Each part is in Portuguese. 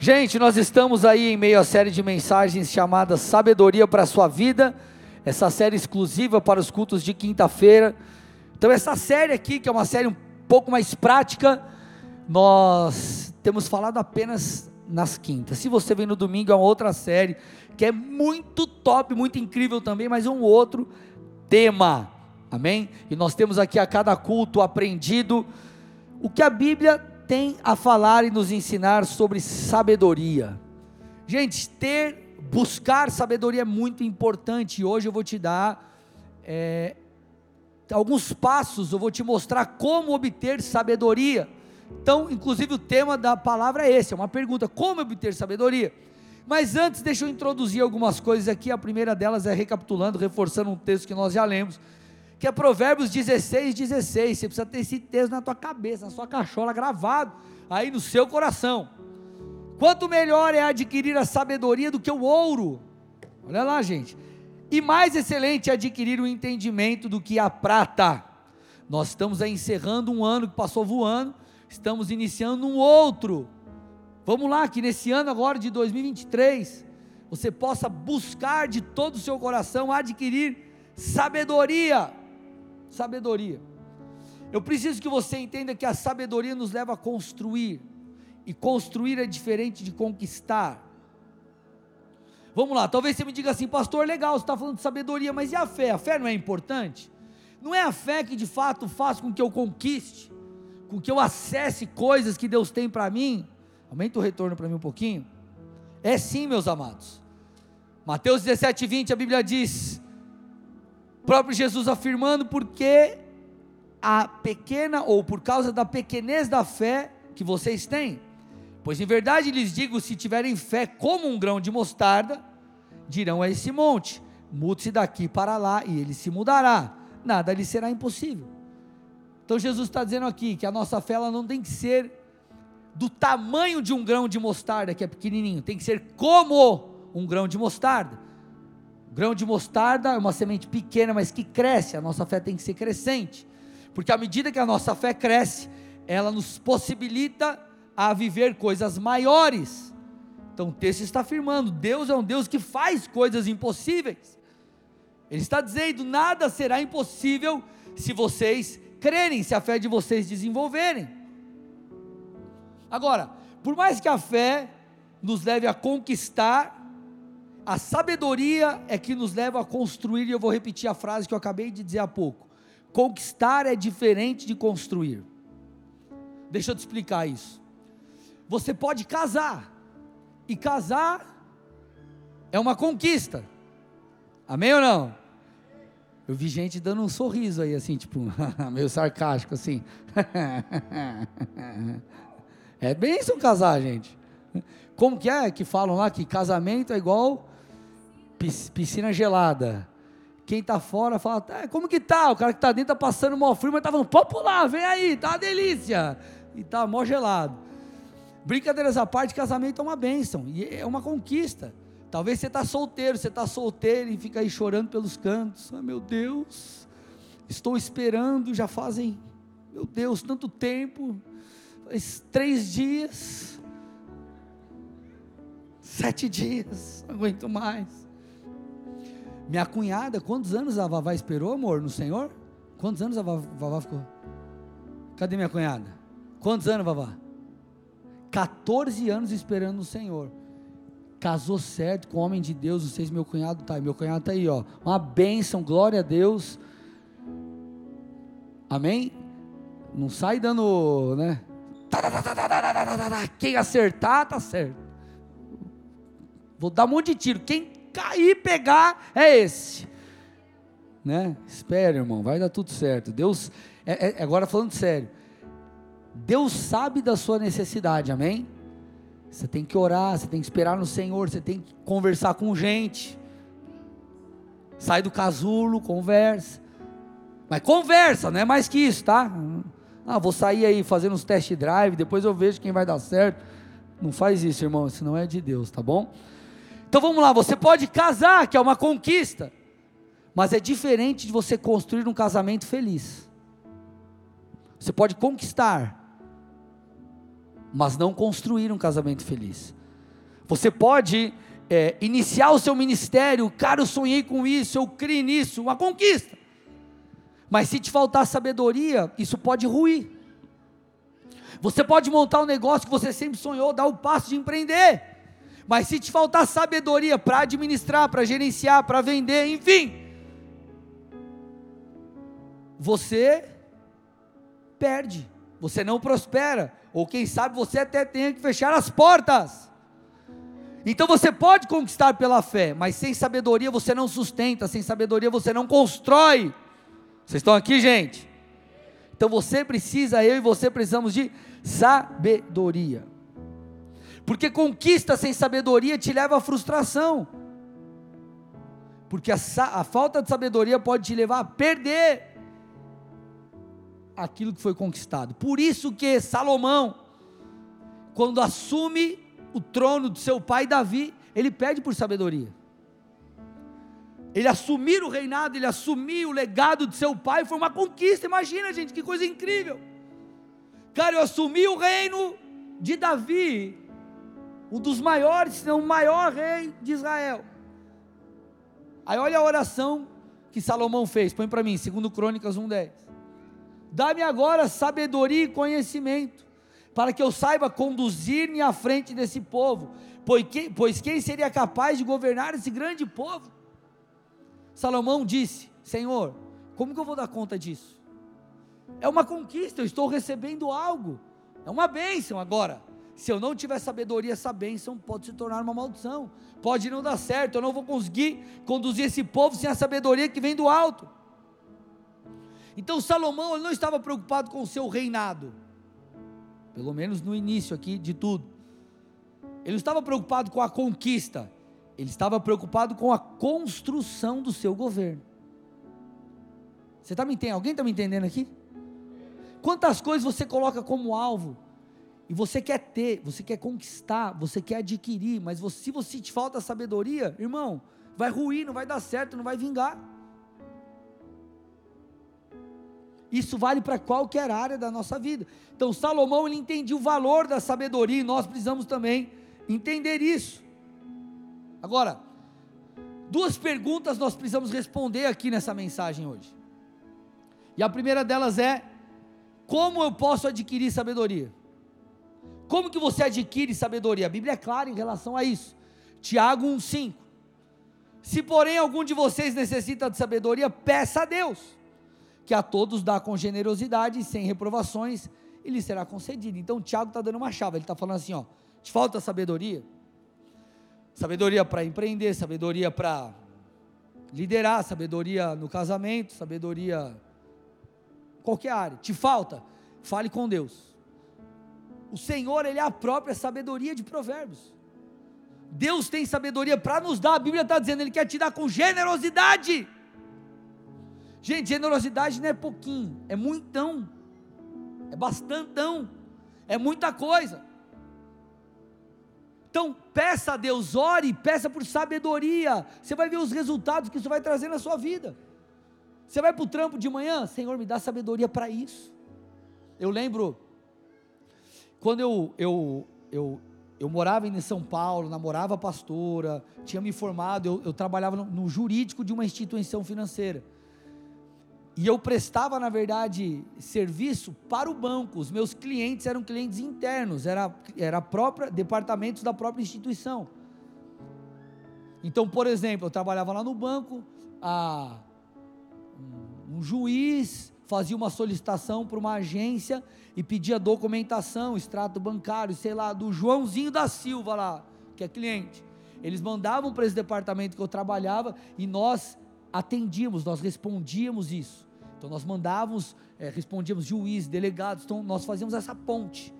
Gente, nós estamos aí em meio à série de mensagens chamada Sabedoria para a Sua Vida, essa série exclusiva para os cultos de quinta-feira. Então, essa série aqui, que é uma série um pouco mais prática, nós temos falado apenas nas quintas. Se você vem no domingo, é uma outra série que é muito top, muito incrível também, mas um outro tema. Amém? E nós temos aqui a cada culto aprendido o que a Bíblia tem a falar e nos ensinar sobre sabedoria. Gente, ter, buscar sabedoria é muito importante. Hoje eu vou te dar é, alguns passos, eu vou te mostrar como obter sabedoria. Então, inclusive, o tema da palavra é esse: é uma pergunta: como obter sabedoria? Mas antes, deixa eu introduzir algumas coisas aqui. A primeira delas é recapitulando, reforçando um texto que nós já lemos que é Provérbios 16, 16. Você precisa ter esse texto na tua cabeça, na sua cachola, gravado aí no seu coração. Quanto melhor é adquirir a sabedoria do que o ouro. Olha lá, gente. E mais excelente é adquirir o entendimento do que a prata. Nós estamos aí encerrando um ano que passou voando, estamos iniciando um outro. Vamos lá, que nesse ano agora de 2023, você possa buscar de todo o seu coração adquirir sabedoria sabedoria. Eu preciso que você entenda que a sabedoria nos leva a construir, e construir é diferente de conquistar. Vamos lá, talvez você me diga assim, pastor, legal, você está falando de sabedoria, mas e a fé? A fé não é importante? Não é a fé que de fato faz com que eu conquiste, com que eu acesse coisas que Deus tem para mim? Aumenta o retorno para mim um pouquinho. É sim, meus amados. Mateus 17, 20, a Bíblia diz: próprio Jesus afirmando porque a pequena ou por causa da pequenez da fé que vocês têm. Pois em verdade lhes digo: se tiverem fé como um grão de mostarda, dirão a esse monte: mude-se daqui para lá, e ele se mudará, nada lhe será impossível. Então Jesus está dizendo aqui que a nossa fé ela não tem que ser do tamanho de um grão de mostarda, que é pequenininho, tem que ser como um grão de mostarda grão de mostarda é uma semente pequena, mas que cresce. A nossa fé tem que ser crescente, porque à medida que a nossa fé cresce, ela nos possibilita a viver coisas maiores. Então o texto está afirmando: Deus é um Deus que faz coisas impossíveis. Ele está dizendo: nada será impossível se vocês crerem, se a fé de vocês desenvolverem. Agora, por mais que a fé nos leve a conquistar a sabedoria é que nos leva a construir, e eu vou repetir a frase que eu acabei de dizer há pouco: conquistar é diferente de construir. Deixa eu te explicar isso. Você pode casar, e casar é uma conquista. Amém ou não? Eu vi gente dando um sorriso aí, assim, tipo, meio sarcástico, assim. é bem isso casar, gente. Como que é que falam lá que casamento é igual piscina gelada. Quem está fora fala, tá, como que tá? O cara que está dentro está passando mal frio, mas está falando, pode pular, vem aí, tá uma delícia. E tá mó gelado. Brincadeiras à parte, casamento é uma bênção, e é uma conquista. Talvez você está solteiro, você está solteiro e fica aí chorando pelos cantos. Ah, meu Deus, estou esperando, já fazem, meu Deus, tanto tempo, faz três dias, sete dias, não aguento mais. Minha cunhada, quantos anos a Vavá esperou, amor, no Senhor? Quantos anos a Vavá ficou? Cadê minha cunhada? Quantos anos, Vavá? 14 anos esperando no Senhor. Casou certo com o homem de Deus, se meu cunhado está aí. Meu cunhado está aí, ó. Uma bênção, glória a Deus. Amém? Não sai dando, né? Quem acertar, tá certo. Vou dar um monte de tiro. Quem cair, pegar, é esse. Né? Espere, irmão, vai dar tudo certo. Deus, é, é, agora falando sério, Deus sabe da sua necessidade, amém? Você tem que orar, você tem que esperar no Senhor, você tem que conversar com gente. Sai do casulo, conversa. Mas conversa, não é mais que isso, tá? Ah, vou sair aí fazendo uns test drive, depois eu vejo quem vai dar certo. Não faz isso, irmão, isso não é de Deus, tá bom? Então vamos lá, você pode casar, que é uma conquista, mas é diferente de você construir um casamento feliz. Você pode conquistar, mas não construir um casamento feliz. Você pode é, iniciar o seu ministério, cara, eu sonhei com isso, eu criei nisso, uma conquista. Mas se te faltar sabedoria, isso pode ruir. Você pode montar um negócio que você sempre sonhou, dar o passo de empreender. Mas se te faltar sabedoria para administrar, para gerenciar, para vender, enfim, você perde, você não prospera, ou quem sabe você até tenha que fechar as portas. Então você pode conquistar pela fé, mas sem sabedoria você não sustenta, sem sabedoria você não constrói. Vocês estão aqui, gente? Então você precisa, eu e você precisamos de sabedoria. Porque conquista sem sabedoria te leva à frustração. Porque a, a, falta de sabedoria pode te levar a perder aquilo que foi conquistado. Por isso que Salomão, quando assume o trono de seu pai Davi, ele pede por sabedoria. Ele assumir o reinado, ele assumir o legado de seu pai foi uma conquista. Imagina, gente, que coisa incrível. Cara, eu assumi o reino de Davi, um dos maiores, se não o maior rei de Israel. Aí olha a oração que Salomão fez, põe para mim, segundo Crônicas 1:10. Dá-me agora sabedoria e conhecimento, para que eu saiba conduzir-me à frente desse povo, pois quem seria capaz de governar esse grande povo? Salomão disse: Senhor, como que eu vou dar conta disso? É uma conquista, eu estou recebendo algo, é uma bênção agora. Se eu não tiver sabedoria, essa bênção pode se tornar uma maldição, pode não dar certo, eu não vou conseguir conduzir esse povo sem a sabedoria que vem do alto. Então Salomão ele não estava preocupado com o seu reinado, pelo menos no início aqui de tudo. Ele não estava preocupado com a conquista, ele estava preocupado com a construção do seu governo. Você está me entendendo? Alguém está me entendendo aqui? Quantas coisas você coloca como alvo e você quer ter, você quer conquistar, você quer adquirir, mas você, se você te falta sabedoria, irmão, vai ruir, não vai dar certo, não vai vingar. Isso vale para qualquer área da nossa vida. Então Salomão ele entendia o valor da sabedoria e nós precisamos também entender isso. Agora, duas perguntas nós precisamos responder aqui nessa mensagem hoje. E a primeira delas é: como eu posso adquirir sabedoria? Como que você adquire sabedoria? A Bíblia é clara em relação a isso. Tiago 1:5. Se porém algum de vocês necessita de sabedoria, peça a Deus, que a todos dá com generosidade e sem reprovações, e lhe será concedido. Então Tiago está dando uma chave, ele está falando assim: ó, te falta sabedoria? Sabedoria para empreender, sabedoria para liderar, sabedoria no casamento, sabedoria qualquer área. Te falta? Fale com Deus. O Senhor, ele é a própria sabedoria de Provérbios. Deus tem sabedoria para nos dar. A Bíblia está dizendo, ele quer te dar com generosidade. Gente, generosidade não é pouquinho, é muitão. É bastantão. É muita coisa. Então, peça a Deus, ore, peça por sabedoria. Você vai ver os resultados que isso vai trazer na sua vida. Você vai para o trampo de manhã, Senhor, me dá sabedoria para isso. Eu lembro, quando eu, eu, eu, eu morava em São Paulo, namorava a pastora, tinha me formado, eu, eu trabalhava no, no jurídico de uma instituição financeira. E eu prestava, na verdade, serviço para o banco. Os meus clientes eram clientes internos, era, era própria, departamentos da própria instituição. Então, por exemplo, eu trabalhava lá no banco, a, um, um juiz fazia uma solicitação para uma agência e pedia documentação, extrato bancário, sei lá, do Joãozinho da Silva lá, que é cliente. Eles mandavam para esse departamento que eu trabalhava e nós atendíamos, nós respondíamos isso. Então nós mandávamos, é, respondíamos juízes, delegados, então nós fazíamos essa ponte.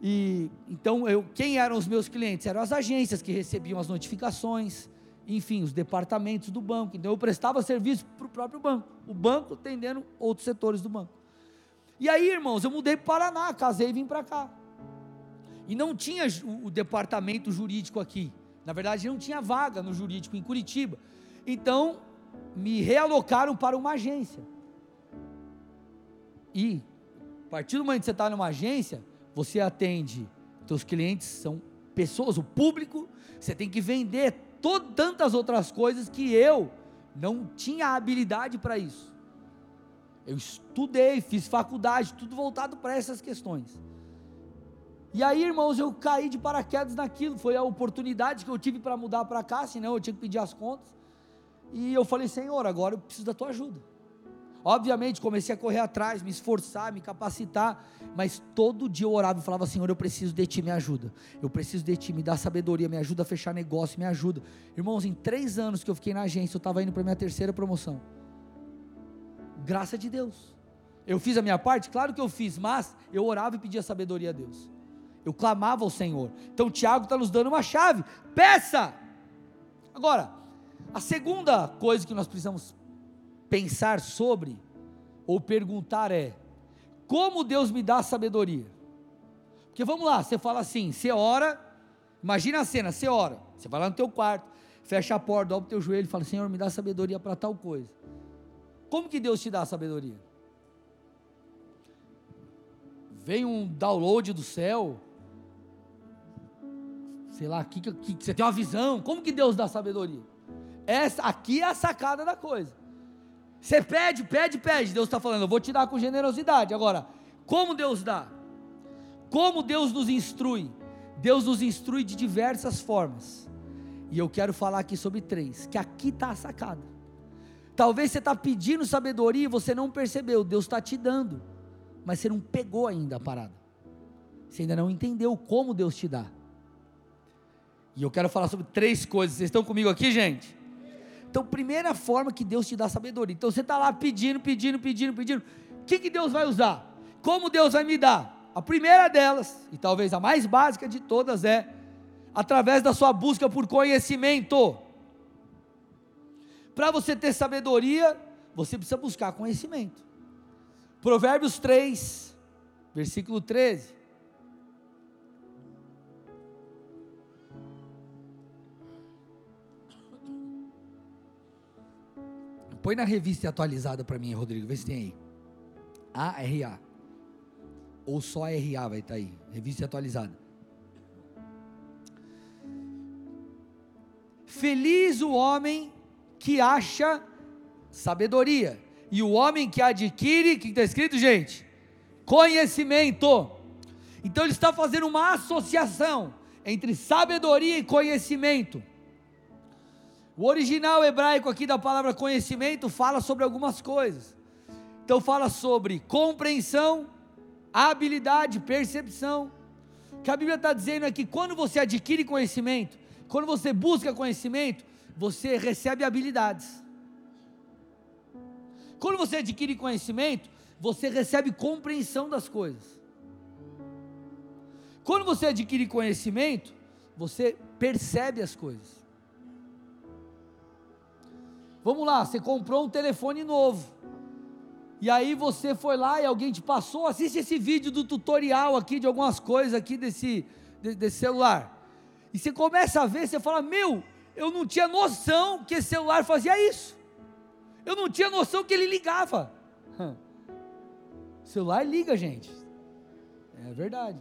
E então eu, quem eram os meus clientes? Eram as agências que recebiam as notificações, enfim, os departamentos do banco. Então eu prestava serviço para o próprio banco, o banco atendendo outros setores do banco. E aí, irmãos, eu mudei para o Paraná, casei e vim para cá. E não tinha o, departamento jurídico aqui. Na verdade, não tinha vaga no jurídico em Curitiba. Então, me realocaram para uma agência. E, a partir do momento que você está numa agência, você atende, seus clientes são pessoas, o público, você tem que vender todo, tantas outras coisas que eu não tinha habilidade para isso. Eu estudei, fiz faculdade, tudo voltado para essas questões. E aí, irmãos, eu caí de paraquedas naquilo. Foi a oportunidade que eu tive para mudar para cá, senão eu tinha que pedir as contas. E eu falei, Senhor, agora eu preciso da tua ajuda. Obviamente, comecei a correr atrás, me esforçar, me capacitar, mas todo dia eu orava e falava: Senhor, eu preciso de Ti, me ajuda. Eu preciso de Ti, me dá sabedoria, me ajuda a fechar negócio, me ajuda. Irmãos, em três anos que eu fiquei na agência, eu estava indo para minha terceira promoção. Graça de Deus. Eu fiz a minha parte? Claro que eu fiz, mas eu orava e pedia sabedoria a Deus. Eu clamava ao Senhor. Então, Tiago está nos dando uma chave. Peça! Agora, a segunda coisa que nós precisamos pensar sobre ou perguntar é: como Deus me dá sabedoria? Porque vamos lá, você fala assim, você ora, imagina a cena, você ora, você vai lá no teu quarto, fecha a porta, dobra o teu joelho e fala: Senhor, me dá sabedoria para tal coisa. Como que Deus te dá sabedoria? Vem um download do céu, sei lá, que, que, que, você tem uma visão, como que Deus dá sabedoria? Essa aqui é a sacada da coisa. Você pede, pede, pede. Deus está falando, eu vou te dar com generosidade. Agora, como Deus dá? Como Deus nos instrui? Deus nos instrui de diversas formas. E eu quero falar aqui sobre três, que aqui está a sacada. Talvez você está pedindo sabedoria e você não percebeu, Deus está te dando, mas você não pegou ainda a parada. Você ainda não entendeu como Deus te dá. E eu quero falar sobre três coisas. Vocês estão comigo aqui, gente? Então, primeira forma que Deus te dá sabedoria. Então, você está lá pedindo, pedindo, pedindo, pedindo. O que, que Deus vai usar? Como Deus vai me dar? A primeira delas, e talvez a mais básica de todas, é através da sua busca por conhecimento. Para você ter sabedoria, você precisa buscar conhecimento. Provérbios 3, versículo 13. Põe na revista atualizada para mim, Rodrigo, vê se tem aí. ARA. Ou só RA vai estar tá aí. Revista atualizada. Feliz o homem que acha sabedoria. E o homem que adquire, que está escrito, gente? Conhecimento. Então ele está fazendo uma associação entre sabedoria e conhecimento. O original hebraico aqui da palavra conhecimento fala sobre algumas coisas. Então fala sobre compreensão, habilidade, percepção. O que a Bíblia está dizendo é que quando você adquire conhecimento, quando você busca conhecimento, você recebe habilidades. Quando você adquire conhecimento, você recebe compreensão das coisas. Quando você adquire conhecimento, você percebe as coisas. Vamos lá, você comprou um telefone novo. E aí você foi lá e alguém te passou, assiste esse vídeo do tutorial aqui de algumas coisas aqui desse, desse celular. E você começa a ver, você fala: "Meu, eu não tinha noção que esse celular fazia isso. Eu não tinha noção que ele ligava." O celular liga, gente. É verdade.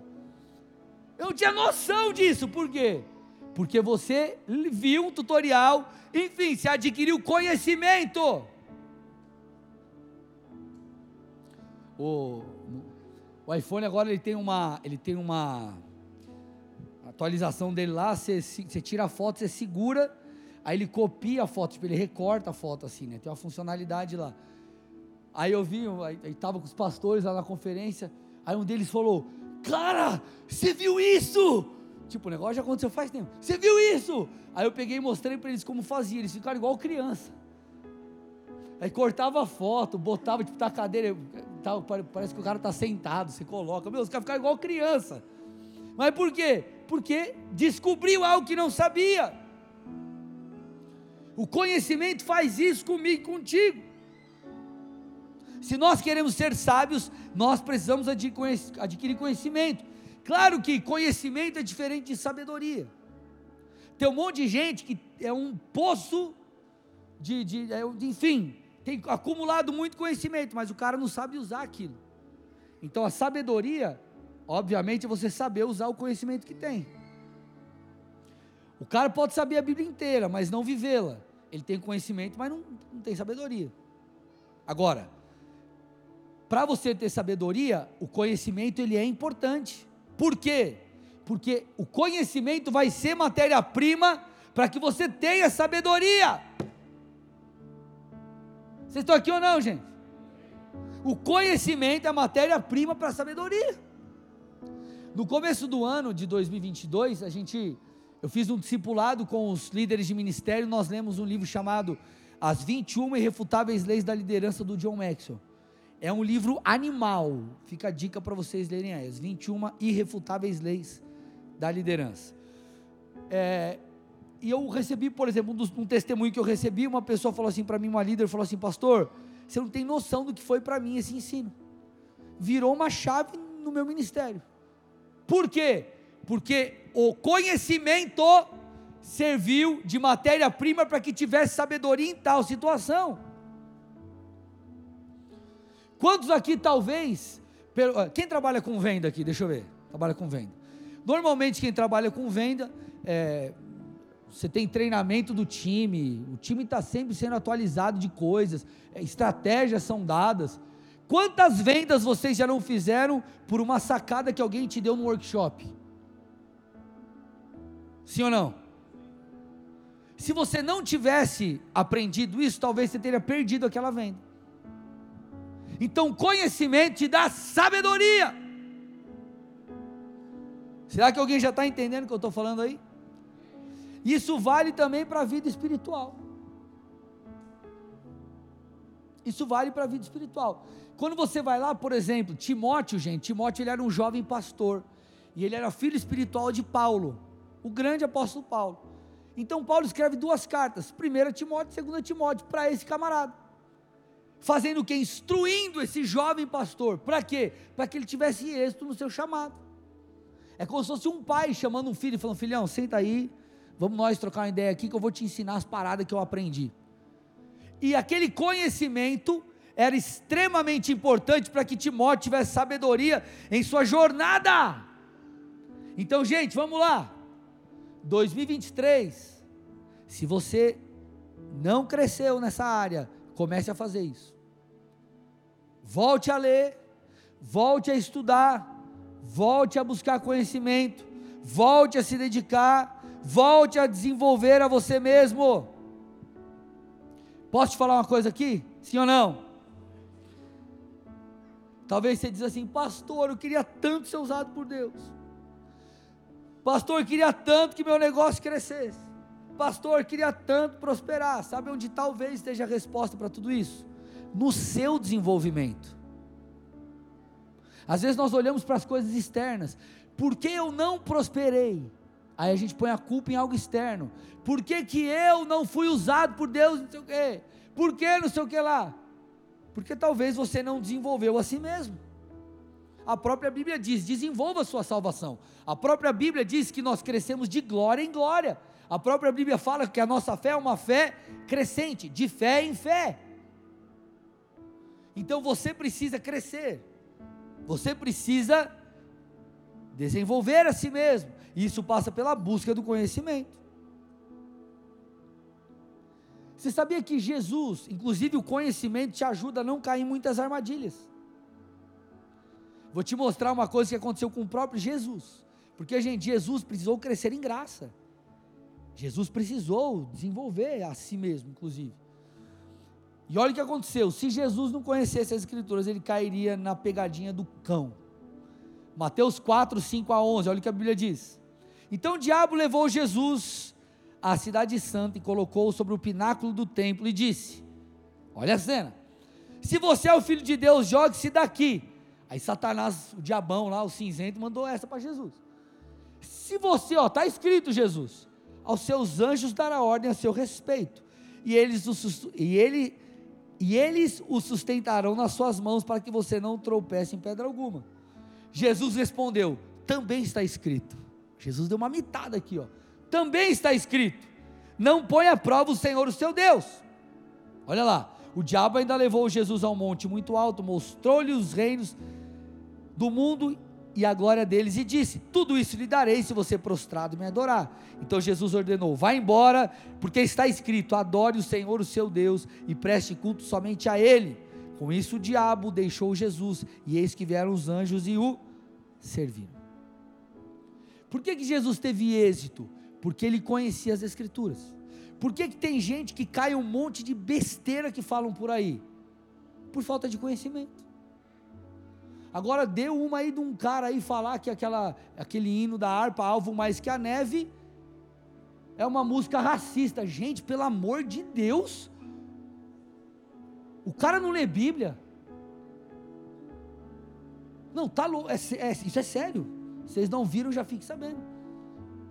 Eu não tinha noção disso, por quê? Porque você viu um tutorial, enfim, se adquiriu conhecimento. O, o iPhone agora ele tem uma, ele tem uma atualização dele lá, você, tira a foto, você segura, aí ele copia a foto, tipo, ele recorta a foto assim, né? Tem uma funcionalidade lá. Aí eu vi, estava com os pastores lá na conferência, aí um deles falou: Cara, você viu isso? Tipo, o negócio já aconteceu faz tempo. Você viu isso? Aí eu peguei e mostrei para eles como fazia. Eles ficaram igual criança. Aí cortava a foto, botava tipo na cadeira, tal, parece que o cara está sentado, você coloca. Meu, os caras ficaram igual criança. Mas por quê? Porque descobriu algo que não sabia. O conhecimento faz isso comigo e contigo. Se nós queremos ser sábios, nós precisamos adquirir conhecimento. Claro que conhecimento é diferente de sabedoria. Tem um monte de gente que é um poço de, de, é, de, enfim, tem acumulado muito conhecimento, mas o cara não sabe usar aquilo. Então a sabedoria, obviamente, é você saber usar o conhecimento que tem. O cara pode saber a Bíblia inteira, mas não vivê-la. Ele tem conhecimento, mas não, não tem sabedoria. Agora, para você ter sabedoria, o conhecimento ele é importante. Por quê? Porque o conhecimento vai ser matéria-prima para que você tenha sabedoria. Vocês estão aqui ou não, gente? O conhecimento é matéria-prima para a sabedoria. No começo do ano de 2022, a gente, eu fiz um discipulado com os líderes de ministério, nós lemos um livro chamado As 21 Irrefutáveis Leis da Liderança do John Maxwell. É um livro animal. Fica a dica para vocês lerem aí. As 21 Irrefutáveis Leis da Liderança. É, e eu recebi, por exemplo, um, dos, um, testemunho que eu recebi, uma pessoa falou assim para mim, uma líder falou assim, pastor, você não tem noção do que foi para mim esse ensino. Virou uma chave no meu ministério. Por quê? Porque o conhecimento serviu de matéria-prima para que tivesse sabedoria em tal situação. Quantos aqui talvez, ah, quem trabalha com venda aqui, deixa eu ver, trabalha com venda. Normalmente quem trabalha com venda, é, você tem treinamento do time, o time está sempre sendo atualizado de coisas, é, estratégias são dadas. Quantas vendas vocês já não fizeram por uma sacada que alguém te deu no workshop? Sim ou não? Se você não tivesse aprendido isso, talvez você teria perdido aquela venda. Então, conhecimento te dá sabedoria. Será que alguém já está entendendo o que eu estou falando aí? Isso vale também para a vida espiritual. Isso vale para a vida espiritual. Quando você vai lá, por exemplo, Timóteo, gente, Timóteo ele era um jovem pastor. E ele era filho espiritual de Paulo, o grande apóstolo Paulo. Então Paulo escreve duas cartas, primeira Timóteo, segunda Timóteo, para esse camarada. Fazendo o que? Instruindo esse jovem pastor. Para quê? Para que ele tivesse êxito no seu chamado. É como se fosse um pai chamando um filho e falando: Filhão, senta aí, Vamos nós trocar uma ideia aqui que eu vou te ensinar as paradas que eu aprendi. E aquele conhecimento era extremamente importante para que Timóteo tivesse sabedoria em sua jornada. Então, gente, vamos lá. 2023. Se você não cresceu nessa área, comece a fazer isso. Volte a ler, volte a estudar, volte a buscar conhecimento, volte a se dedicar Volte a desenvolver a você mesmo. Posso te falar uma coisa aqui? Sim ou não? Talvez você diz assim, pastor, eu queria tanto ser usado por Deus. Pastor, eu queria tanto que meu negócio crescesse. Pastor, eu queria tanto prosperar. Sabe onde talvez esteja a resposta para tudo isso? No seu desenvolvimento. Às vezes nós olhamos para as coisas externas. Por que eu não prosperei? Aí a gente põe a culpa em algo externo. Por que, que eu não fui usado por Deus, não sei o quê? Por que não sei o que lá? Porque talvez você não desenvolveu a si mesmo. A própria Bíblia diz: desenvolva a sua salvação. A própria Bíblia diz que nós crescemos de glória em glória. A própria Bíblia fala que a nossa fé é uma fé crescente, de fé em fé. Então você precisa crescer. Você precisa desenvolver a si mesmo. Isso passa pela busca do conhecimento. Você sabia que Jesus, inclusive o conhecimento, te ajuda a não cair em muitas armadilhas? Vou te mostrar uma coisa que aconteceu com o próprio Jesus. Porque, gente, Jesus precisou crescer em graça. Jesus precisou desenvolver a si mesmo, inclusive. E olha o que aconteceu: se Jesus não conhecesse as Escrituras, ele cairia na pegadinha do cão. Mateus 4, 5 a 11, olha o que a Bíblia diz. Então o diabo levou Jesus à cidade santa e colocou-o sobre o pináculo do templo e disse: Olha a cena. Se você é o filho de Deus, jogue-se daqui. Aí Satanás, o diabão lá, o cinzento, mandou essa para Jesus. Se você, ó, está escrito Jesus, aos seus anjos dará ordem a seu respeito, e eles, e, ele, e eles o sustentarão nas suas mãos para que você não tropece em pedra alguma. Jesus respondeu: também está escrito. Jesus deu uma mitada aqui, ó. Também está escrito: Não põe à prova o Senhor, o seu Deus. Olha lá, o diabo ainda levou Jesus a um monte muito alto, mostrou-lhe os reinos do mundo e a glória deles, e disse: Tudo isso lhe darei se você prostrado me adorar. Então Jesus ordenou: Vá embora, porque está escrito: Adore o Senhor, o seu Deus, e preste culto somente a Ele. Com isso o diabo deixou Jesus, e eis que vieram os anjos e o serviram. Por que, que Jesus teve êxito? Porque ele conhecia as Escrituras. Por que, que tem gente que cai um monte de besteira que falam por aí? Por falta de conhecimento. Agora deu uma aí de um cara aí falar que aquela, aquele hino da harpa, alvo mais que a neve, é uma música racista. Gente, pelo amor de Deus. O cara não lê Bíblia. Não, tá louco. É, é, isso é sério. Vocês não viram, já fiquem sabendo.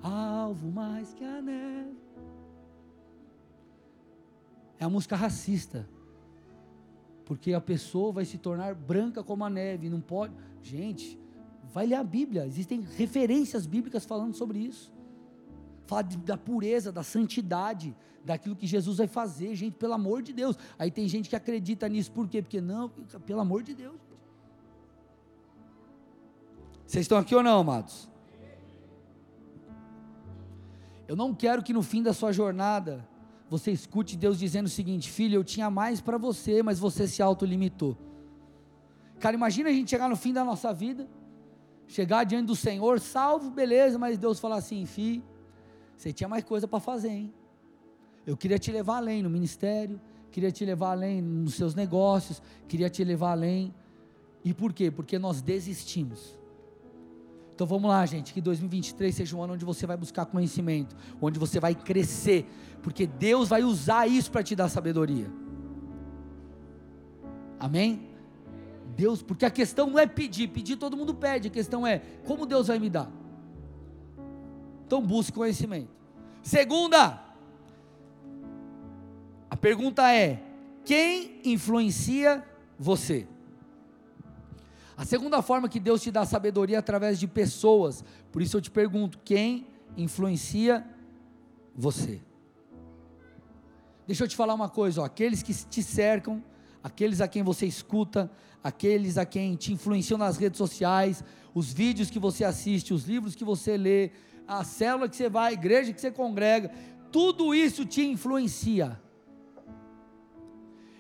Alvo mais que a neve. É a música racista porque a pessoa vai se tornar branca como a neve, não pode. Gente, vai ler a Bíblia, existem referências bíblicas falando sobre isso. Fala de, da pureza, da santidade, daquilo que Jesus vai fazer, gente, pelo amor de Deus. Aí tem gente que acredita nisso, por quê? Porque não, pelo amor de Deus. Vocês estão aqui ou não, amados? Eu não quero que no fim da sua jornada você escute Deus dizendo o seguinte: Filho, eu tinha mais para você, mas você se autolimitou. Cara, imagina a gente chegar no fim da nossa vida, chegar diante do Senhor, salvo, beleza, mas Deus falar assim: Filho, você tinha mais coisa para fazer, hein? Eu queria te levar além no ministério, queria te levar além nos seus negócios, queria te levar além. E por quê? Porque nós desistimos. Então vamos lá, gente, que 2023 seja um ano onde você vai buscar conhecimento, onde você vai crescer, porque Deus vai usar isso para te dar sabedoria. Amém? Deus, porque a questão não é pedir, pedir todo mundo pede, a questão é como Deus vai me dar. Então busque conhecimento. Segunda, a pergunta é: quem influencia você? A segunda forma que Deus te dá sabedoria é através de pessoas. Por isso eu te pergunto: quem influencia você? Deixa eu te falar uma coisa: ó, aqueles que te cercam, aqueles a quem você escuta, aqueles a quem te influenciam nas redes sociais, os vídeos que você assiste, os livros que você lê, a célula que você vai, a igreja que você congrega, tudo isso te influencia.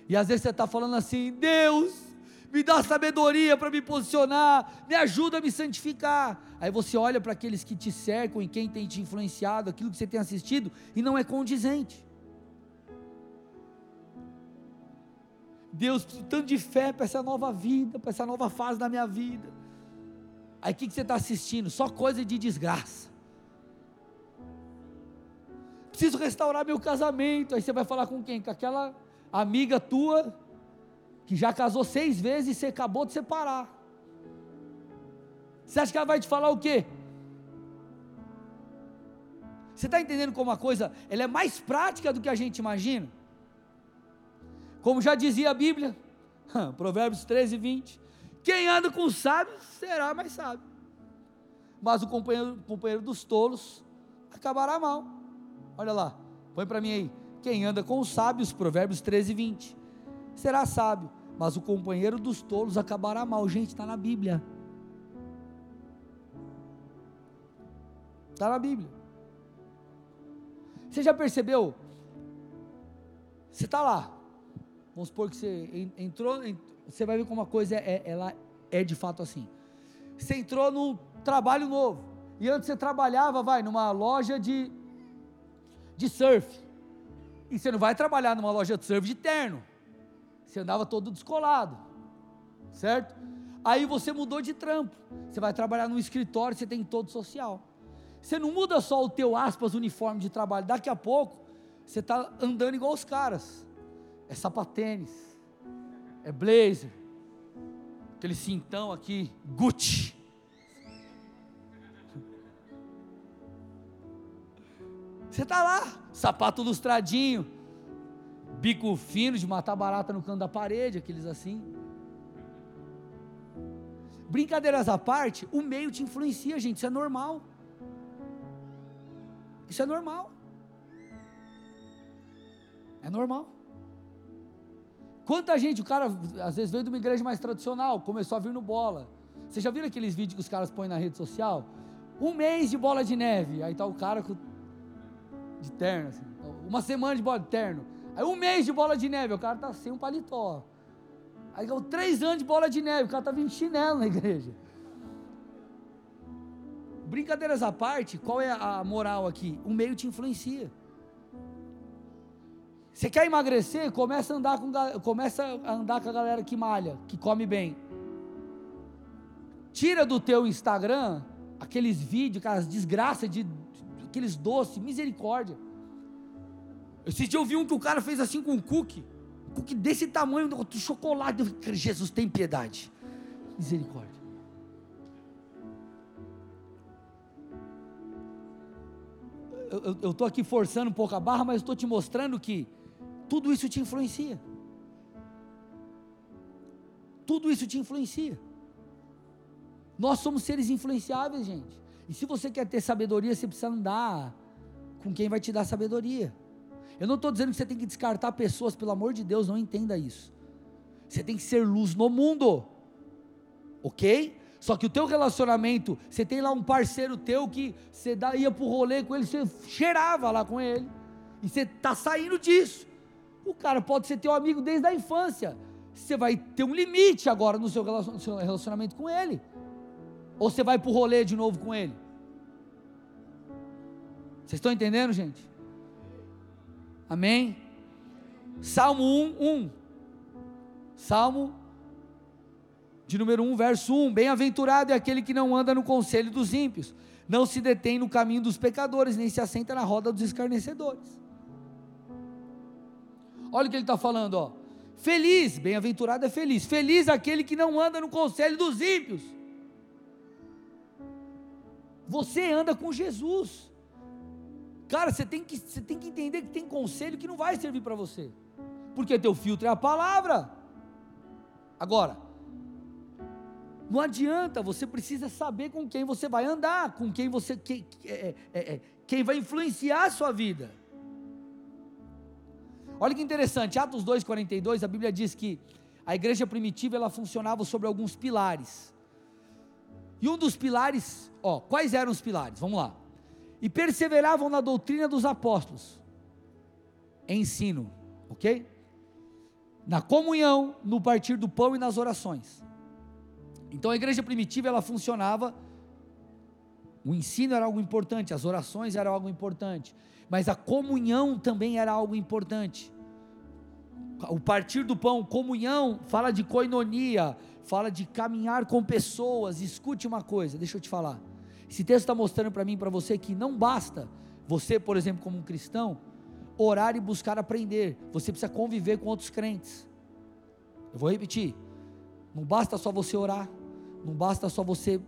E às vezes você está falando assim: Deus, me dá sabedoria para me posicionar, me ajuda a me santificar. Aí você olha para aqueles que te cercam e quem tem te influenciado, aquilo que você tem assistido, e não é condizente. Deus, tanto de fé para essa nova vida, para essa nova fase da minha vida. Aí o que, que você está assistindo? Só coisa de desgraça. Preciso restaurar meu casamento. Aí você vai falar com quem? Com aquela amiga tua que já casou seis vezes e você acabou de separar. Você acha que ela vai te falar o quê? Você está entendendo como a coisa ela é mais prática do que a gente imagina? Como já dizia a Bíblia, Provérbios 13, 20: quem anda com sábios será mais sábio, mas o companheiro, companheiro dos tolos acabará mal. Olha lá, põe para mim aí: quem anda com os sábios, Provérbios 13, 20 será sábio, mas o companheiro dos tolos acabará mal. Gente, está na Bíblia. Está na Bíblia. Você já percebeu? Você está lá. Vamos supor que você entrou. Você vai ver como uma coisa é, ela é de fato assim. Você entrou no trabalho novo. E antes você trabalhava, vai, numa loja de, de surf. E você não vai trabalhar numa loja de surf de terno. Você andava todo descolado, certo? Aí você mudou de trampo. Você vai trabalhar num escritório, você tem todo social. Você não muda só o teu aspas uniforme de trabalho. Daqui a pouco você está andando igual os caras. É sapatênis, é blazer, aquele cintão aqui, Gucci. Você está lá, sapato lustradinho, bico fino de matar barata no canto da parede, aqueles assim. Brincadeiras à parte, o meio te influencia, gente, isso é normal. Isso é normal. É normal. Quanta gente, o cara às vezes veio de uma igreja mais tradicional, começou a vir no bola. Você já viu aqueles vídeos que os caras põem na rede social? Um mês de bola de neve. Aí tá o cara com, de terno, assim. Uma semana de bola de terno. Aí um mês de bola de neve. O cara tá sem um paletó. Aí três anos de bola de neve. O cara tá vindo chinelo na igreja. Brincadeiras à parte, qual é a moral aqui? O meio te influencia. Você quer emagrecer? Começa a andar com, começa a andar com a galera que malha, que come bem. Tira do teu Instagram aqueles vídeos, aquelas desgraças de, aqueles doces, misericórdia. Esse dia eu vi um que o cara fez assim com um cookie, cookie desse tamanho, de chocolate. Jesus tem piedade, misericórdia. Eu estou aqui forçando um pouco a barra, mas estou te mostrando que tudo isso te influencia. Tudo isso te influencia. Nós somos seres influenciáveis, gente. E se você quer ter sabedoria, você precisa andar com quem vai te dar sabedoria. Eu não estou dizendo que você tem que descartar pessoas, pelo amor de Deus, não entenda isso. Você tem que ser luz no mundo, ok? Só que o teu relacionamento, você tem lá um parceiro teu que você ia para o rolê com ele, você cheirava lá com ele, e você está saindo disso. O cara pode ser teu amigo desde a infância. Você vai ter um limite agora no seu relacionamento com ele. Ou você vai para o rolê de novo com ele? Vocês estão entendendo, gente? Amém? Salmo 1, 1. Salmo de número 1, verso 1. Bem-aventurado é aquele que não anda no conselho dos ímpios, não se detém no caminho dos pecadores, nem se assenta na roda dos escarnecedores. Olha o que ele está falando, ó. Feliz, bem-aventurado é feliz. Feliz aquele que não anda no conselho dos ímpios você anda com Jesus. Cara, você tem que, você tem que entender que tem conselho que não vai servir para você. Porque teu filtro é a palavra. Agora, não adianta, você precisa saber com quem você vai andar, com quem você quem, é, é, é, quem vai influenciar a sua vida. Olha que interessante, Atos 2:42, a Bíblia diz que a igreja primitiva ela funcionava sobre alguns pilares. E um dos pilares, ó, quais eram os pilares? Vamos lá. E perseveravam na doutrina dos apóstolos. Ensino, ok? Na comunhão, no partir do pão e nas orações. Então a igreja primitiva ela funcionava. O ensino era algo importante, as orações eram algo importante, mas a comunhão também era algo importante. O partir do pão, comunhão, fala de coinonia, fala de caminhar com pessoas. Escute uma coisa, deixa eu te falar. Esse texto está mostrando para mim e para você que não basta você, por exemplo, como um cristão, orar e buscar aprender. Você precisa conviver com outros crentes. Eu vou repetir. Não basta só você orar, não basta só você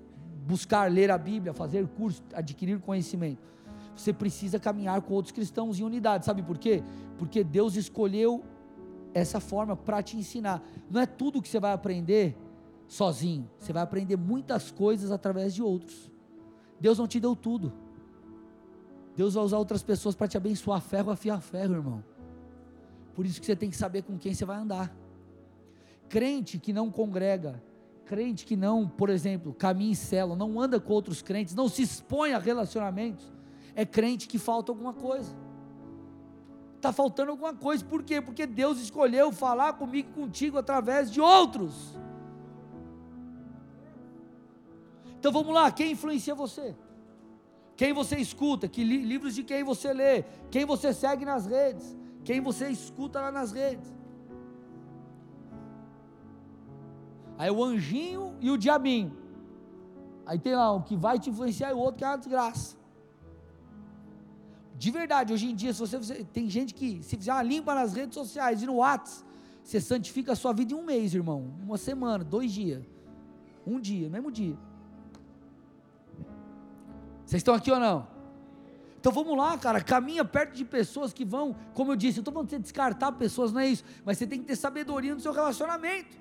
buscar ler a Bíblia, fazer curso, adquirir conhecimento. Você precisa caminhar com outros cristãos em unidade. Sabe por quê? Porque Deus escolheu essa forma para te ensinar. Não é tudo que você vai aprender sozinho. Você vai aprender muitas coisas através de outros. Deus não te deu tudo. Deus vai usar outras pessoas para te abençoar. Ferro afia ferro, irmão. Por isso que você tem que saber com quem você vai andar. Crente que não congrega, crente que não, por exemplo, caminha em célula, não anda com outros crentes, não se expõe a relacionamentos, é crente que falta alguma coisa. Está faltando alguma coisa, por quê? Porque Deus escolheu falar comigo contigo através de outros. Então vamos lá, quem influencia você? Quem você escuta? Que li, livros de quem você lê? Quem você segue nas redes? Quem você escuta lá nas redes? Aí o anjinho e o diabinho. Aí tem lá um que vai te influenciar e o outro que é uma desgraça. De verdade, hoje em dia, se você tem gente que se fizer uma limpa nas redes sociais e no WhatsApp, você santifica a sua vida em um mês, irmão. Uma semana, dois dias. Um dia, mesmo dia. Vocês estão aqui ou não? Então vamos lá, cara, caminha perto de pessoas que vão, como eu disse, eu estou falando de você descartar pessoas, não é isso, mas você tem que ter sabedoria no seu relacionamento.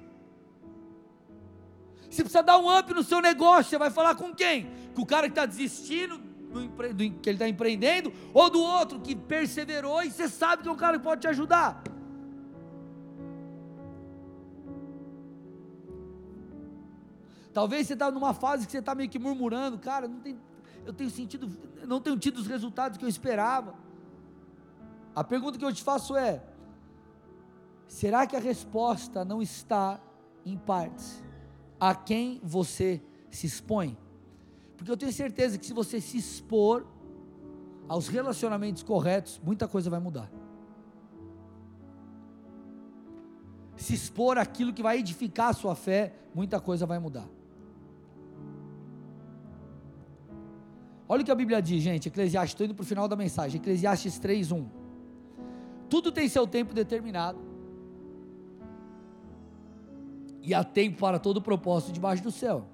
Você precisa dar um up no seu negócio, você vai falar com quem? Com o cara que está desistindo, do, do, que ele está empreendendo, ou do outro que perseverou e você sabe que é um cara que pode te ajudar. Talvez você está numa fase que você está meio que murmurando, cara, não tem, eu tenho sentido, não tenho tido os resultados que eu esperava. A pergunta que eu te faço é: será que a resposta não está em partes a quem você se expõe? Porque eu tenho certeza que se você se expor aos relacionamentos corretos, muita coisa vai mudar. Se expor aquilo que vai edificar a sua fé, muita coisa vai mudar. Olha o que a Bíblia diz, gente. Eclesiastes, estou indo para o final da mensagem. Eclesiastes 3:1. Tudo tem seu tempo determinado. E há tempo para todo propósito debaixo do céu.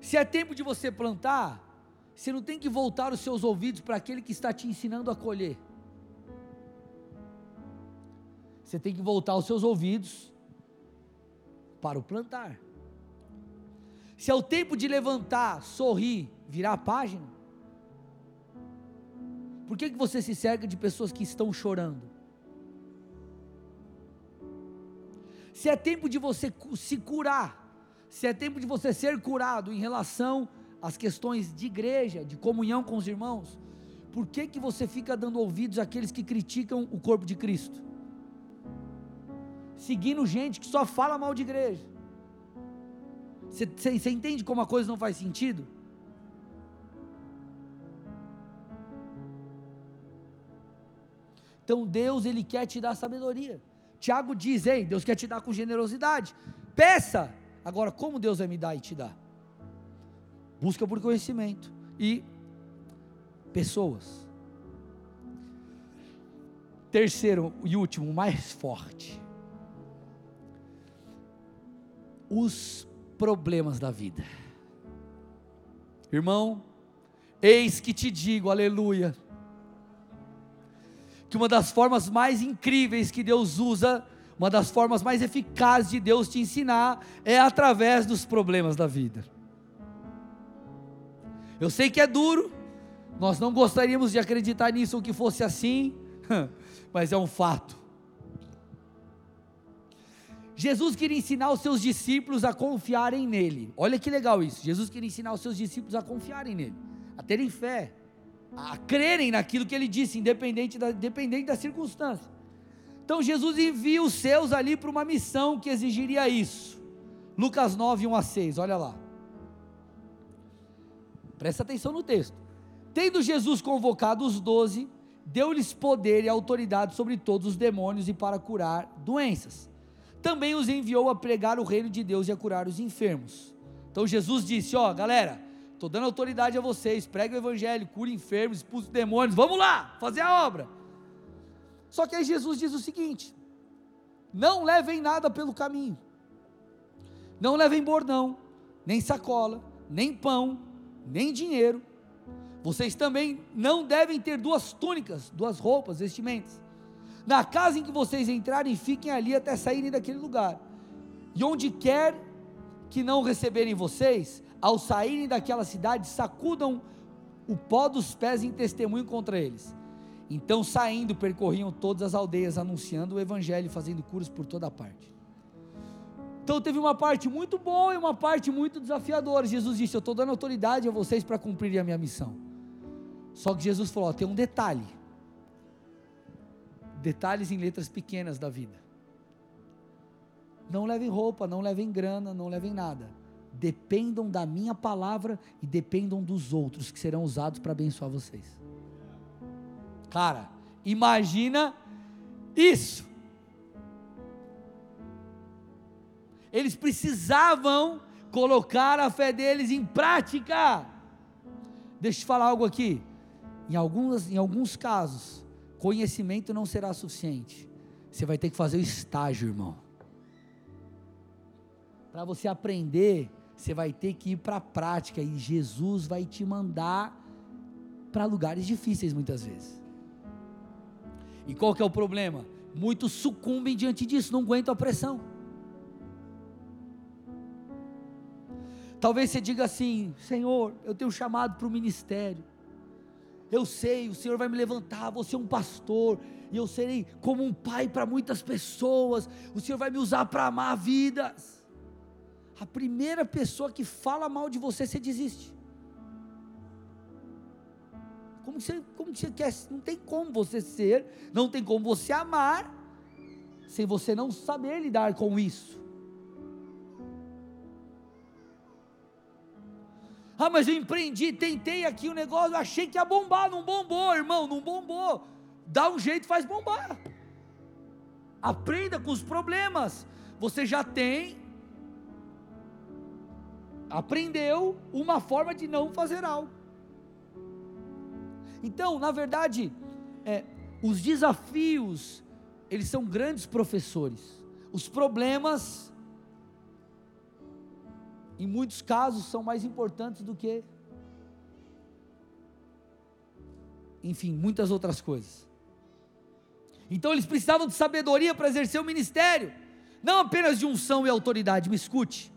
Se é tempo de você plantar, você não tem que voltar os seus ouvidos para aquele que está te ensinando a colher. Você tem que voltar os seus ouvidos para o plantar. Se é o tempo de levantar, sorrir, virar a página, por que, que você se cerca de pessoas que estão chorando? Se é tempo de você se curar, se é tempo de você ser curado em relação às questões de igreja, de comunhão com os irmãos, por que, que você fica dando ouvidos àqueles que criticam o corpo de Cristo? Seguindo gente que só fala mal de igreja. Você, entende como a coisa não faz sentido? Então Deus, Ele quer te dar sabedoria. Tiago diz, Deus quer te dar com generosidade. Peça, Agora, como Deus vai me dar e te dar? Busca por conhecimento e pessoas. Terceiro e último, mais forte. Os problemas da vida. Irmão, eis que te digo, aleluia, que uma das formas mais incríveis que Deus usa uma das formas mais eficazes de Deus te ensinar é através dos problemas da vida. Eu sei que é duro, nós não gostaríamos de acreditar nisso ou que fosse assim, mas é um fato. Jesus queria ensinar os seus discípulos a confiarem nele. Olha que legal isso. Jesus queria ensinar os seus discípulos a confiarem nele, a terem fé, a crerem naquilo que ele disse, independente da, independente da circunstância. Então Jesus envia os seus ali para uma missão que exigiria isso. Lucas 9, 1 a 6, olha lá. Presta atenção no texto. Tendo Jesus convocado os doze, deu-lhes poder e autoridade sobre todos os demônios e para curar doenças. Também os enviou a pregar o reino de Deus e a curar os enfermos. Então Jesus disse: Ó, galera, estou dando autoridade a vocês, pregue o evangelho, cure enfermos, expulse demônios, vamos lá, fazer a obra. Só que aí Jesus diz o seguinte: não levem nada pelo caminho, não levem bordão, nem sacola, nem pão, nem dinheiro. Vocês também não devem ter duas túnicas, duas roupas, vestimentas. Na casa em que vocês entrarem, fiquem ali até saírem daquele lugar. E onde quer que não receberem vocês, ao saírem daquela cidade, sacudam o pó dos pés em testemunho contra eles. Então, saindo, percorriam todas as aldeias, anunciando o evangelho, fazendo curas por toda parte. Então, teve uma parte muito boa e uma parte muito desafiadora. Jesus disse: Eu estou dando autoridade a vocês para cumprirem a minha missão. Só que Jesus falou: tem um detalhe. Detalhes em letras pequenas da vida. Não levem roupa, não levem grana, não levem nada. Dependam da minha palavra e dependam dos outros que serão usados para abençoar vocês. Cara, imagina isso. Eles precisavam colocar a fé deles em prática. Deixa eu te falar algo aqui. Em alguns, em alguns casos, conhecimento não será suficiente. Você vai ter que fazer o estágio, irmão. Para você aprender, você vai ter que ir para a prática e Jesus vai te mandar para lugares difíceis muitas vezes. E qual que é o problema? Muitos sucumbem diante disso, não aguentam a pressão. Talvez você diga assim: Senhor, eu tenho chamado para o ministério. Eu sei, o Senhor vai me levantar, vou ser um pastor, e eu serei como um pai para muitas pessoas. O Senhor vai me usar para amar vidas. A primeira pessoa que fala mal de você, você desiste. Como você, como você quer? Não tem como você ser, não tem como você amar, sem você não saber lidar com isso. Ah, mas eu empreendi, tentei aqui o negócio, achei que ia bombar, não bombou, irmão, não bombou. Dá um jeito, faz bombar. Aprenda com os problemas. Você já tem, aprendeu uma forma de não fazer algo. Então, na verdade, é, os desafios, eles são grandes professores. Os problemas, em muitos casos, são mais importantes do que, enfim, muitas outras coisas. Então, eles precisavam de sabedoria para exercer o ministério, não apenas de unção e autoridade. Me escute.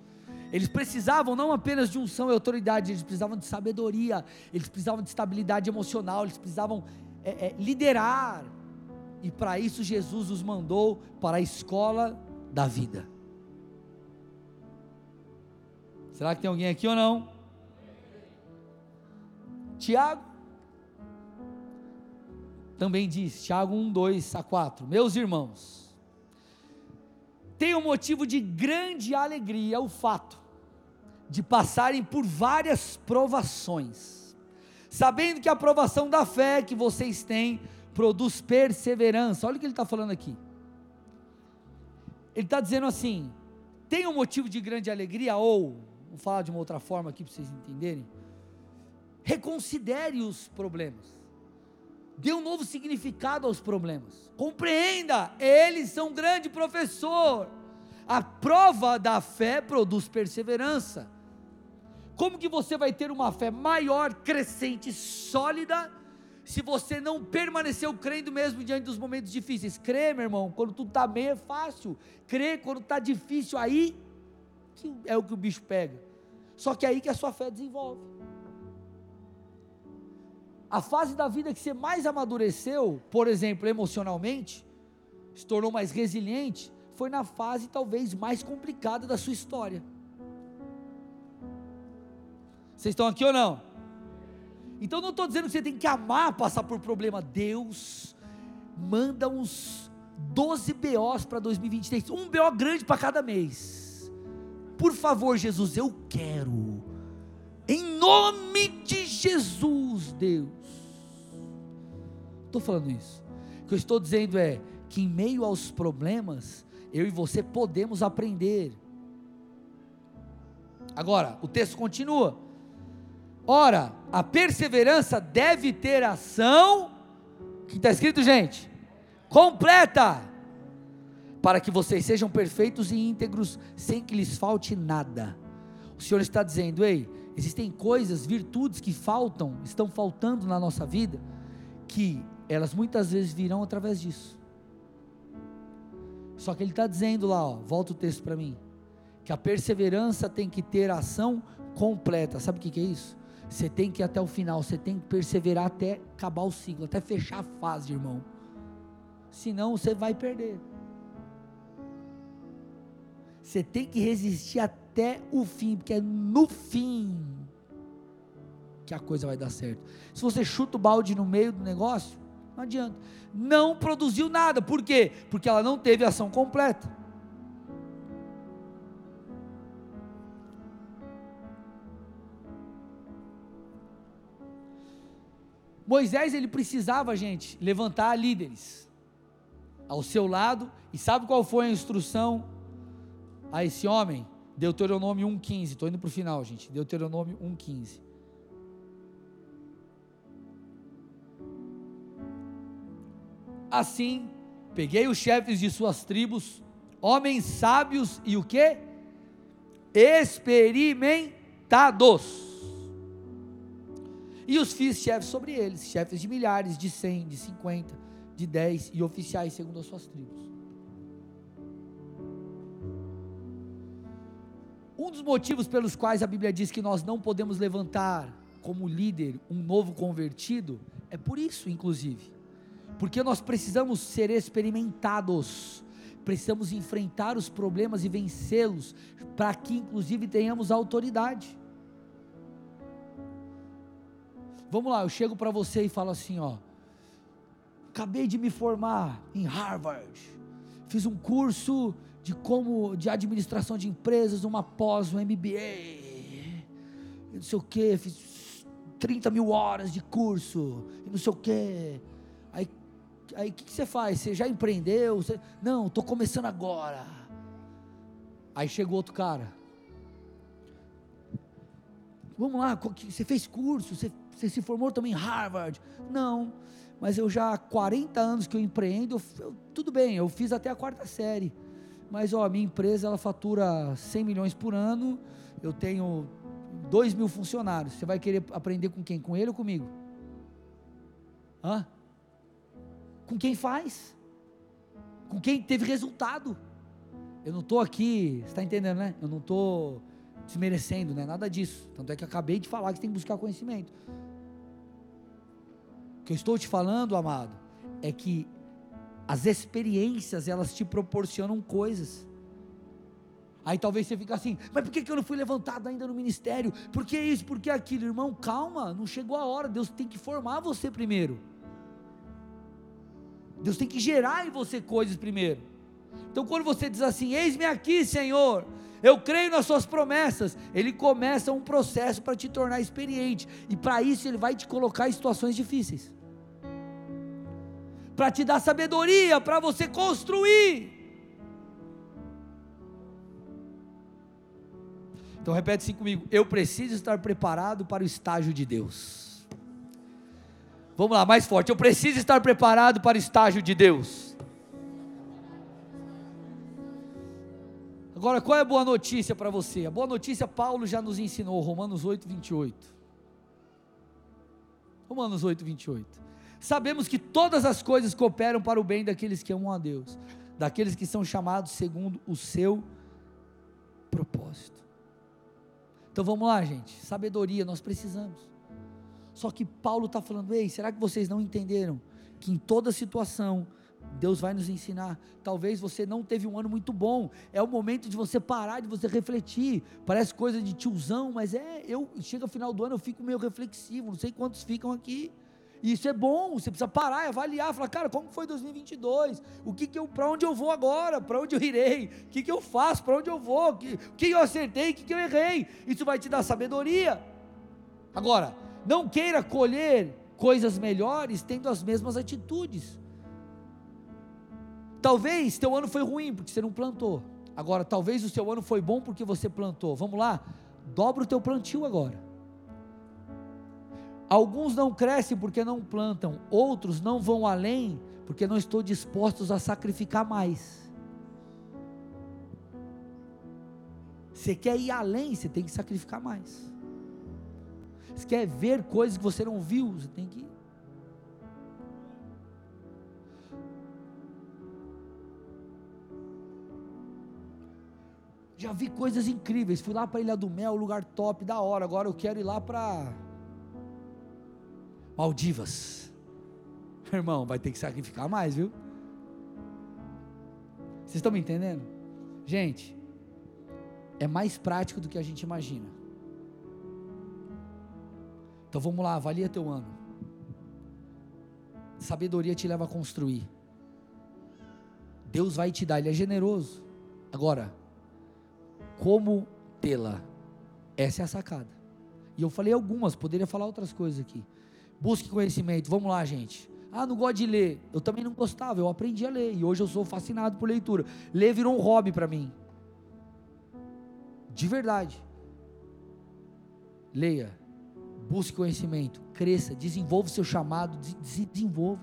Eles precisavam não apenas de unção e autoridade, eles precisavam de sabedoria, eles precisavam de estabilidade emocional, eles precisavam é, é, liderar. E para isso Jesus os mandou para a escola da vida. Será que tem alguém aqui ou não? Tiago também diz, Tiago 1, 2 a 4: Meus irmãos, tenham motivo de grande alegria o fato de passarem por várias provações, sabendo que a provação da fé que vocês têm produz perseverança. Olha o que ele está falando aqui. Ele está dizendo assim: tem um motivo de grande alegria, ou, vou falar de uma outra forma aqui para vocês entenderem. Reconsidere os problemas. Dê um novo significado aos problemas. Compreenda, eles são um grande professor. A prova da fé produz perseverança. Como que você vai ter uma fé maior, crescente, sólida, se você não permaneceu crendo mesmo diante dos momentos difíceis? Crê, meu irmão, quando tudo está bem é fácil. Crê quando está difícil, aí que é o que o bicho pega. Só que é aí que a sua fé desenvolve. A fase da vida que você mais amadureceu, por exemplo, emocionalmente, se tornou mais resiliente, foi na fase talvez mais complicada da sua história. Vocês estão aqui ou não? Então não estou dizendo que você tem que amar passar por problema. Deus manda uns 12 BOs para 2023, um BO grande para cada mês. Por favor, Jesus, eu quero. Em nome de Jesus, Deus. Estou falando isso. O que eu estou dizendo é que em meio aos problemas, eu e você podemos aprender. Agora, o texto continua. Ora, a perseverança deve ter ação, que está escrito, gente? Completa, para que vocês sejam perfeitos e íntegros, sem que lhes falte nada. O Senhor está dizendo, ei, existem coisas, virtudes que faltam, estão faltando na nossa vida, que elas muitas vezes virão através disso. Só que Ele está dizendo lá, ó, volta o texto para mim, que a perseverança tem que ter ação completa. Sabe o que, que é isso? Você tem que ir até o final, você tem que perseverar até acabar o ciclo, até fechar a fase, irmão. Senão você vai perder. Você tem que resistir até o fim, porque é no fim que a coisa vai dar certo. Se você chuta o balde no meio do negócio, não adianta. Não produziu nada. Por quê? Porque ela não teve ação completa. Moisés ele precisava, gente, levantar líderes ao seu lado, e sabe qual foi a instrução a esse homem? Deuteronômio 1,15. Estou indo para o final, gente. Deuteronômio 1,15. Assim, peguei os chefes de suas tribos, homens sábios e o que? Experimentados e os fiz chefes sobre eles, chefes de milhares, de cem, de cinquenta, de dez e oficiais segundo as suas tribos. Um dos motivos pelos quais a Bíblia diz que nós não podemos levantar como líder um novo convertido é por isso, inclusive, porque nós precisamos ser experimentados, precisamos enfrentar os problemas e vencê-los, para que inclusive tenhamos autoridade. Vamos lá, eu chego para você e falo assim, ó, acabei de me formar em Harvard, fiz um curso de como de administração de empresas, uma pós, um MBA, não sei o que, fiz 30 mil horas de curso, e não sei o que. Aí aí o que, que, você faz? Você já empreendeu? Você, não, estou começando agora. Aí chegou outro cara. Vamos lá, você fez curso, você, você se formou também em Harvard? Não, mas eu já há 40 anos que eu empreendo, eu, tudo bem, eu fiz até a quarta série. Mas ó, a minha empresa ela fatura 100 milhões por ano, eu tenho 2 mil funcionários. Você vai querer aprender com quem? Com ele ou comigo? Hã? Com quem faz? Com quem teve resultado? Eu não estou aqui, você está entendendo, né? Eu não estou desmerecendo, né? Nada disso. Tanto é que acabei de falar que você tem que buscar conhecimento. Que eu estou te falando, amado, é que as experiências elas te proporcionam coisas. Aí talvez você fique assim, mas por que, que eu não fui levantado ainda no ministério? Por que isso? Por que aquilo? Irmão, calma, não chegou a hora. Deus tem que formar você primeiro. Deus tem que gerar em você coisas primeiro. Então, quando você diz assim: Eis-me aqui, Senhor, eu creio nas Suas promessas, Ele começa um processo para te tornar experiente, e para isso Ele vai te colocar em situações difíceis para te dar sabedoria, para você construir. Então repete assim comigo: eu preciso estar preparado para o estágio de Deus. Vamos lá, mais forte. Eu preciso estar preparado para o estágio de Deus. Agora, qual é a boa notícia para você? A boa notícia, Paulo já nos ensinou, Romanos 8, 28. Romanos 8, 28. Sabemos que todas as coisas cooperam para o bem daqueles que amam a Deus, daqueles que são chamados segundo o seu propósito. Então vamos lá, gente. Sabedoria nós precisamos. Só que Paulo está falando: ei, será que vocês não entenderam que em toda situação Deus vai nos ensinar? Talvez você não teve um ano muito bom, é o momento de você parar, de você refletir. Parece coisa de tiozão, mas é. Eu chega o final do ano, eu fico meio reflexivo. Não sei quantos ficam aqui. Isso é bom, você precisa parar e avaliar, falar, cara, como foi 2022? O que que eu, para onde eu vou agora? Para onde eu irei? O que que eu faço? Para onde eu vou? O que, que eu acertei? O que que eu errei? Isso vai te dar sabedoria. Agora, não queira colher coisas melhores tendo as mesmas atitudes. Talvez teu ano foi ruim porque você não plantou. Agora, talvez o seu ano foi bom porque você plantou. Vamos lá, dobra o teu plantio agora. Alguns não crescem porque não plantam, outros não vão além porque não estão dispostos a sacrificar mais. Você quer ir além, você tem que sacrificar mais. Você quer ver coisas que você não viu, você tem que. Já vi coisas incríveis. Fui lá para Ilha do Mel, lugar top, da hora. Agora eu quero ir lá para Maldivas. Irmão, vai ter que sacrificar mais, viu? Vocês estão me entendendo? Gente, é mais prático do que a gente imagina. Então vamos lá, avalia teu ano. Sabedoria te leva a construir. Deus vai te dar, Ele é generoso. Agora, como tê-la? Essa é a sacada. E eu falei algumas, poderia falar outras coisas aqui. Busque conhecimento, vamos lá, gente. Ah, não gosto de ler. Eu também não gostava, eu aprendi a ler. E hoje eu sou fascinado por leitura. Ler virou um hobby para mim. De verdade. Leia busque conhecimento, cresça, desenvolva o seu chamado, desenvolva.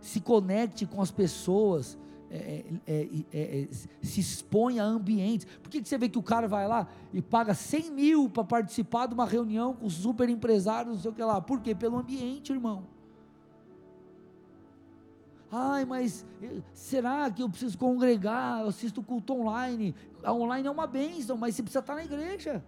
Se conecte com as pessoas, é é, é, é, é, se expõe a ambientes. Por que, que você vê que o cara vai lá e paga 100 mil para participar de uma reunião com super empresários, não sei o que lá? Por quê? Pelo ambiente, irmão. Ai, mas eh, será que eu preciso congregar? Eu assisto culto online. A online é uma bênção, mas você precisa estar na igreja.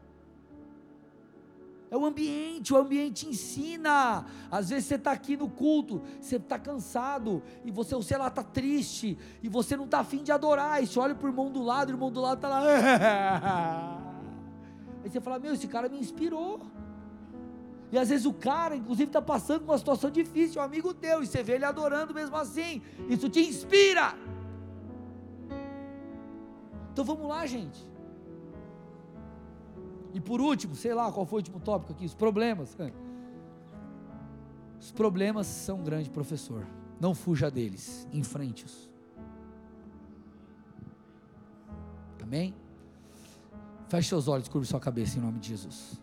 É o ambiente, o ambiente ensina. Às vezes você está aqui no culto, você está cansado, e você, sei lá, está triste, e você não está afim de adorar, e você olha para o irmão do lado, o irmão do lado está lá. Aí você fala, meu, esse cara me inspirou. E às vezes o cara, inclusive, está passando uma situação difícil, um amigo teu, e você vê ele adorando mesmo assim. Isso te inspira. Então vamos lá, gente. E por último, sei lá qual foi o último tópico aqui, os problemas. Os problemas são um grande professor. Não fuja deles, enfrente-os. Amém? Feche seus olhos, curve sua cabeça em nome de Jesus.